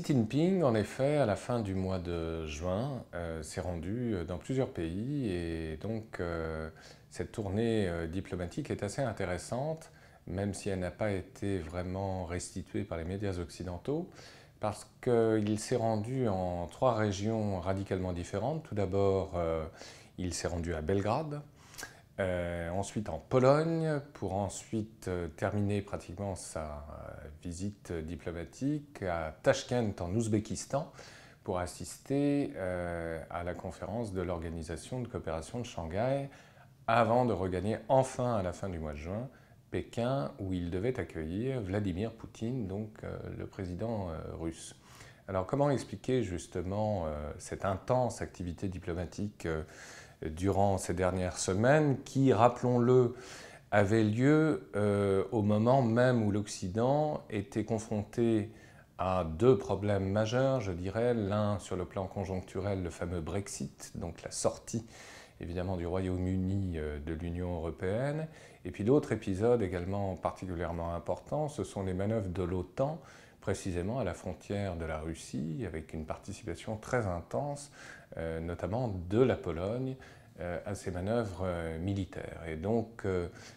Xi Jinping, en effet, à la fin du mois de juin, euh, s'est rendu dans plusieurs pays et donc euh, cette tournée euh, diplomatique est assez intéressante, même si elle n'a pas été vraiment restituée par les médias occidentaux, parce qu'il s'est rendu en trois régions radicalement différentes. Tout d'abord, il s'est rendu à Belgrade, euh, ensuite en Pologne, pour ensuite euh, terminer pratiquement sa euh, visite diplomatique à Tashkent en Ouzbékistan pour assister à la conférence de l'Organisation de coopération de Shanghai avant de regagner enfin à la fin du mois de juin Pékin où il devait accueillir Vladimir Poutine, donc le président russe. Alors comment expliquer justement cette intense activité diplomatique durant ces dernières semaines qui, rappelons-le, avait lieu euh, au moment même où l'Occident était confronté à deux problèmes majeurs, je dirais. L'un sur le plan conjoncturel, le fameux Brexit, donc la sortie évidemment du Royaume-Uni euh, de l'Union européenne. Et puis l'autre épisode également particulièrement important, ce sont les manœuvres de l'OTAN, précisément à la frontière de la Russie, avec une participation très intense euh, notamment de la Pologne, euh, à ces manœuvres euh, militaires. Et donc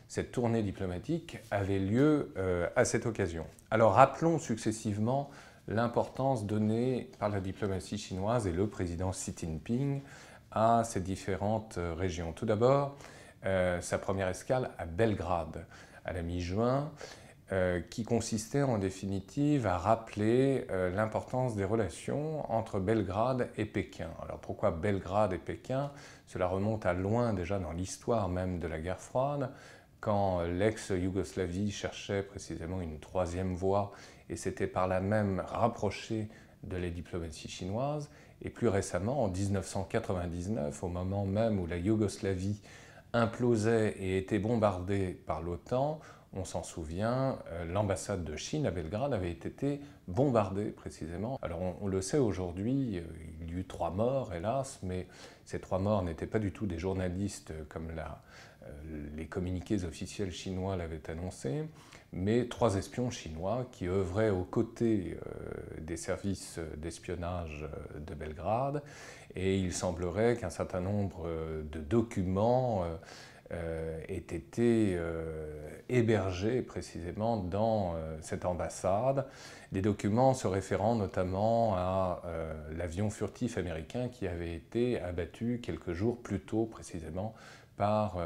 cette tournée diplomatique avait lieu à cette occasion. Alors rappelons successivement l'importance donnée par la diplomatie chinoise et le président Xi Jinping à ces différentes régions. Tout d'abord, sa première escale à Belgrade à la mi-juin, euh, qui consistait en définitive à rappeler euh, l'importance des relations entre Belgrade et Pékin. Alors pourquoi Belgrade et Pékin? Cela remonte à loin déjà dans l'histoire même de la guerre froide, quand l'ex-Yougoslavie cherchait précisément une troisième voie et s'était par là même rapproché de la diplomatie chinoise. Et plus récemment, en 1999, au moment même où la Yougoslavie implosait et était bombardée par l'OTAN, on s'en souvient, euh, l'ambassade de Chine à Belgrade avait été bombardée précisément. Alors on, le sait aujourd'hui, euh, il y a eu trois morts hélas, mais ces trois morts n'étaient pas du tout des journalistes euh, comme les communiqués officiels chinois l'avaient annoncé, mais trois espions chinois qui œuvraient aux côtés des services d'espionnage de Belgrade. Et il semblerait qu'un certain nombre de documents ait été euh, hébergé précisément dans euh, cette ambassade. Des documents se référant notamment à l'avion furtif américain qui avait été abattu quelques jours plus tôt précisément par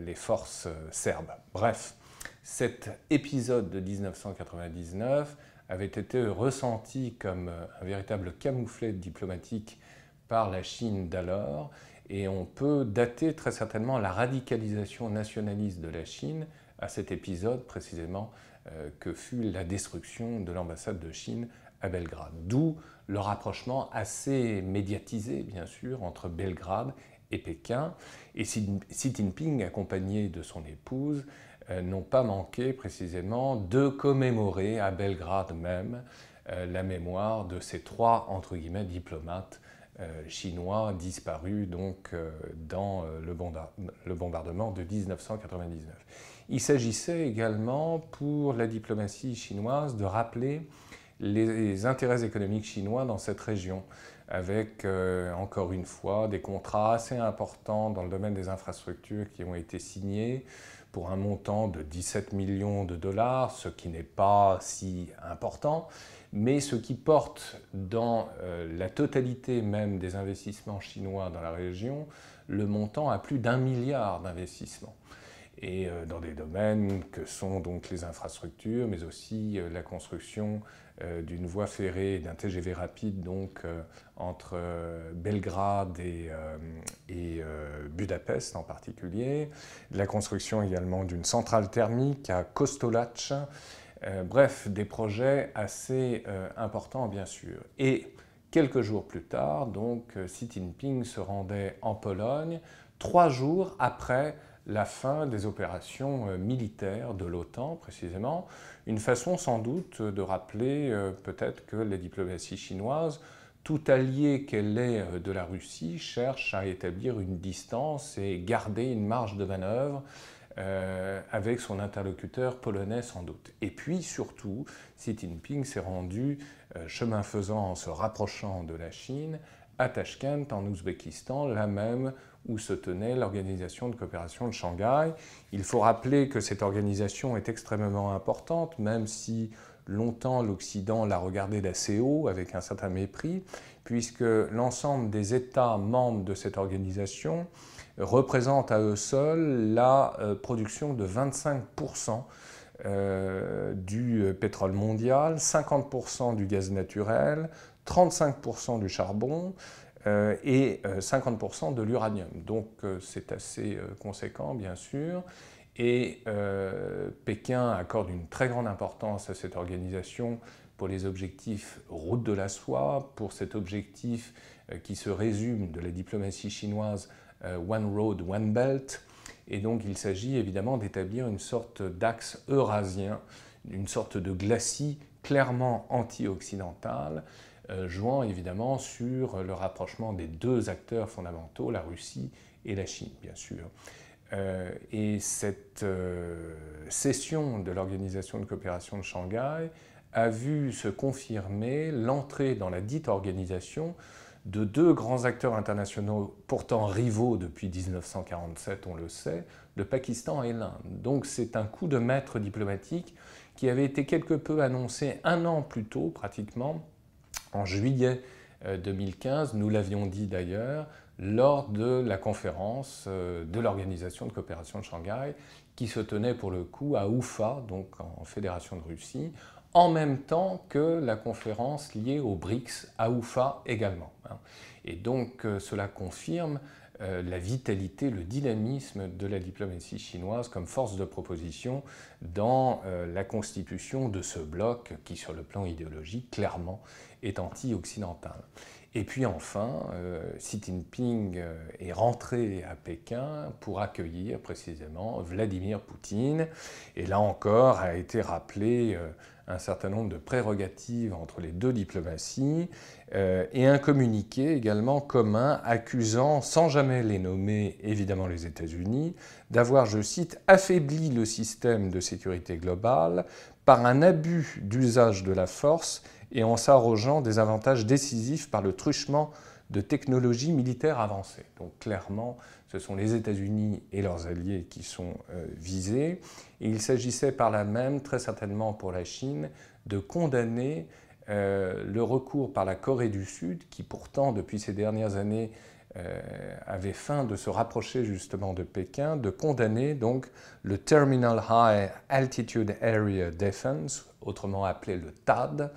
les forces serbes. Bref, cet épisode de 1999 avait été ressenti comme un véritable camouflet diplomatique par la Chine d'alors et on peut dater très certainement la radicalisation nationaliste de la Chine à cet épisode précisément euh, que fut la destruction de l'ambassade de Chine à Belgrade. D'où le rapprochement assez médiatisé, bien sûr, entre Belgrade et Pékin. Et Xi Jinping, accompagné de son épouse, euh, n'ont pas manqué précisément de commémorer à Belgrade même euh, la mémoire de ces trois, entre guillemets, diplomates chinois disparus donc, euh, dans euh, le, bombardement de 1999. Il s'agissait également pour la diplomatie chinoise de rappeler les intérêts économiques chinois dans cette région, avec encore une fois des contrats assez importants dans le domaine des infrastructures qui ont été signés pour un montant de 17 millions de dollars, ce qui n'est pas si important, mais ce qui porte dans euh, la totalité même des investissements chinois dans la région le montant à plus d'un milliard d'investissements. Et euh, dans des domaines que sont donc les infrastructures, mais aussi euh, la construction d'une voie ferrée, d'un TGV rapide donc entre Belgrade et, Budapest en particulier, la construction également d'une centrale thermique à Kostolac, euh, bref, des projets assez euh, importants bien sûr. Et quelques jours plus tard, donc, euh, Xi Jinping se rendait en Pologne, trois jours après la fin des opérations militaires de l'OTAN précisément, une façon sans doute de rappeler peut-être que la diplomatie chinoise, tout allié qu'elle est de la Russie, cherche à établir une distance et garder une marge de manœuvre euh, avec son interlocuteur polonais sans doute. Et puis surtout, Xi Jinping s'est rendu, euh, chemin faisant en se rapprochant de la Chine, à Tashkent, en Ouzbékistan, là même où se tenait l'Organisation de coopération de Shanghai. Il faut rappeler que cette organisation est extrêmement importante, même si longtemps l'Occident l'a regardée d'assez haut, avec un certain mépris, puisque l'ensemble des États membres de cette organisation représentent à eux seuls la euh, production de 25% euh, du euh, pétrole mondial, 50% du gaz naturel, 35% du charbon et 50% de l'uranium. Donc c'est assez conséquent, bien sûr. Et Pékin accorde une très grande importance à cette organisation pour les objectifs route de la soie, pour cet objectif qui se résume de la diplomatie chinoise euh, One Road, One Belt. Et donc il s'agit évidemment d'établir une sorte d'axe eurasien, une sorte de glacis clairement anti-occidental, euh, jouant évidemment sur le rapprochement des deux acteurs fondamentaux, la Russie et la Chine, bien sûr. Euh, et cette session de l'Organisation de coopération de Shanghai a vu se confirmer l'entrée dans la dite organisation de deux grands acteurs internationaux pourtant rivaux depuis 1947, on le sait, le Pakistan et l'Inde. Donc c'est un coup de maître diplomatique qui avait été quelque peu annoncé un an plus tôt, pratiquement, en juillet 2015, euh, nous l'avions dit d'ailleurs, lors de la conférence euh, de l'Organisation de coopération de Shanghai, qui se tenait pour le coup à Oufa, donc en Fédération de Russie, en même temps que la conférence liée aux BRICS à Oufa également. Hein. Et donc euh, cela confirme euh, la vitalité, le dynamisme de la diplomatie chinoise comme force de proposition dans euh, la constitution de ce bloc qui, sur le plan idéologique, clairement est anti-occidental. Et puis enfin, Xi Jinping est rentré à Pékin pour accueillir précisément Vladimir Poutine. Et là encore a été rappelé un certain nombre de prérogatives entre les deux diplomaties euh, et un communiqué également commun accusant, sans jamais les nommer évidemment les États-Unis, d'avoir, je cite, affaibli le système de sécurité globale par un abus d'usage de la force et en s'arrogeant des avantages décisifs par le truchement de technologies militaires avancées. Donc clairement, ce sont les États-Unis et leurs alliés qui sont euh, visés. Et il s'agissait par là même, très certainement pour la Chine, de condamner euh, le recours par la Corée du Sud, qui pourtant depuis ces dernières années euh, avait faim de se rapprocher justement de Pékin, de condamner donc le Terminal High Altitude Area Defense, autrement appelé le TAD,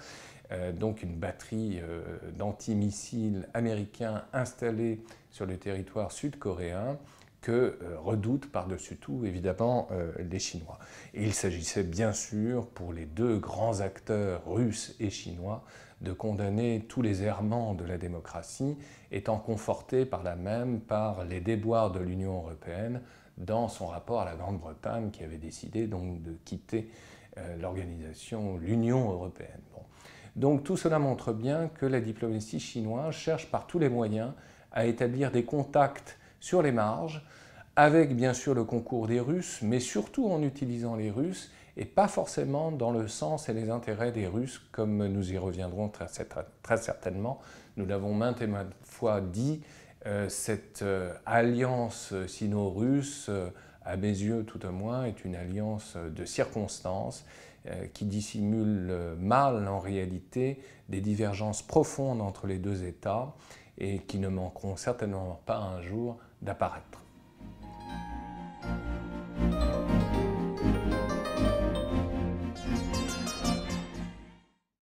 donc une batterie euh, d'antimissiles américains installée sur le territoire sud-coréen que euh, redoutent par-dessus tout évidemment les Chinois. Et il s'agissait bien sûr pour les deux grands acteurs russes et chinois de condamner tous les errements de la démocratie, étant confortés par la même par les déboires de l'Union européenne dans son rapport à la Grande-Bretagne qui avait décidé donc de quitter l'organisation, l'Union européenne. Donc tout cela montre bien que la diplomatie chinoise cherche par tous les moyens à établir des contacts sur les marges, avec bien sûr le concours des Russes, mais surtout en utilisant les Russes et pas forcément dans le sens et les intérêts des Russes, comme nous y reviendrons très, certainement. Nous l'avons maintes et maintes fois dit, euh, cette euh, alliance sino-russe, euh, à mes yeux tout au moins, est une alliance de circonstances qui dissimule mal en réalité des divergences profondes entre les deux États et qui ne manqueront certainement pas un jour d'apparaître.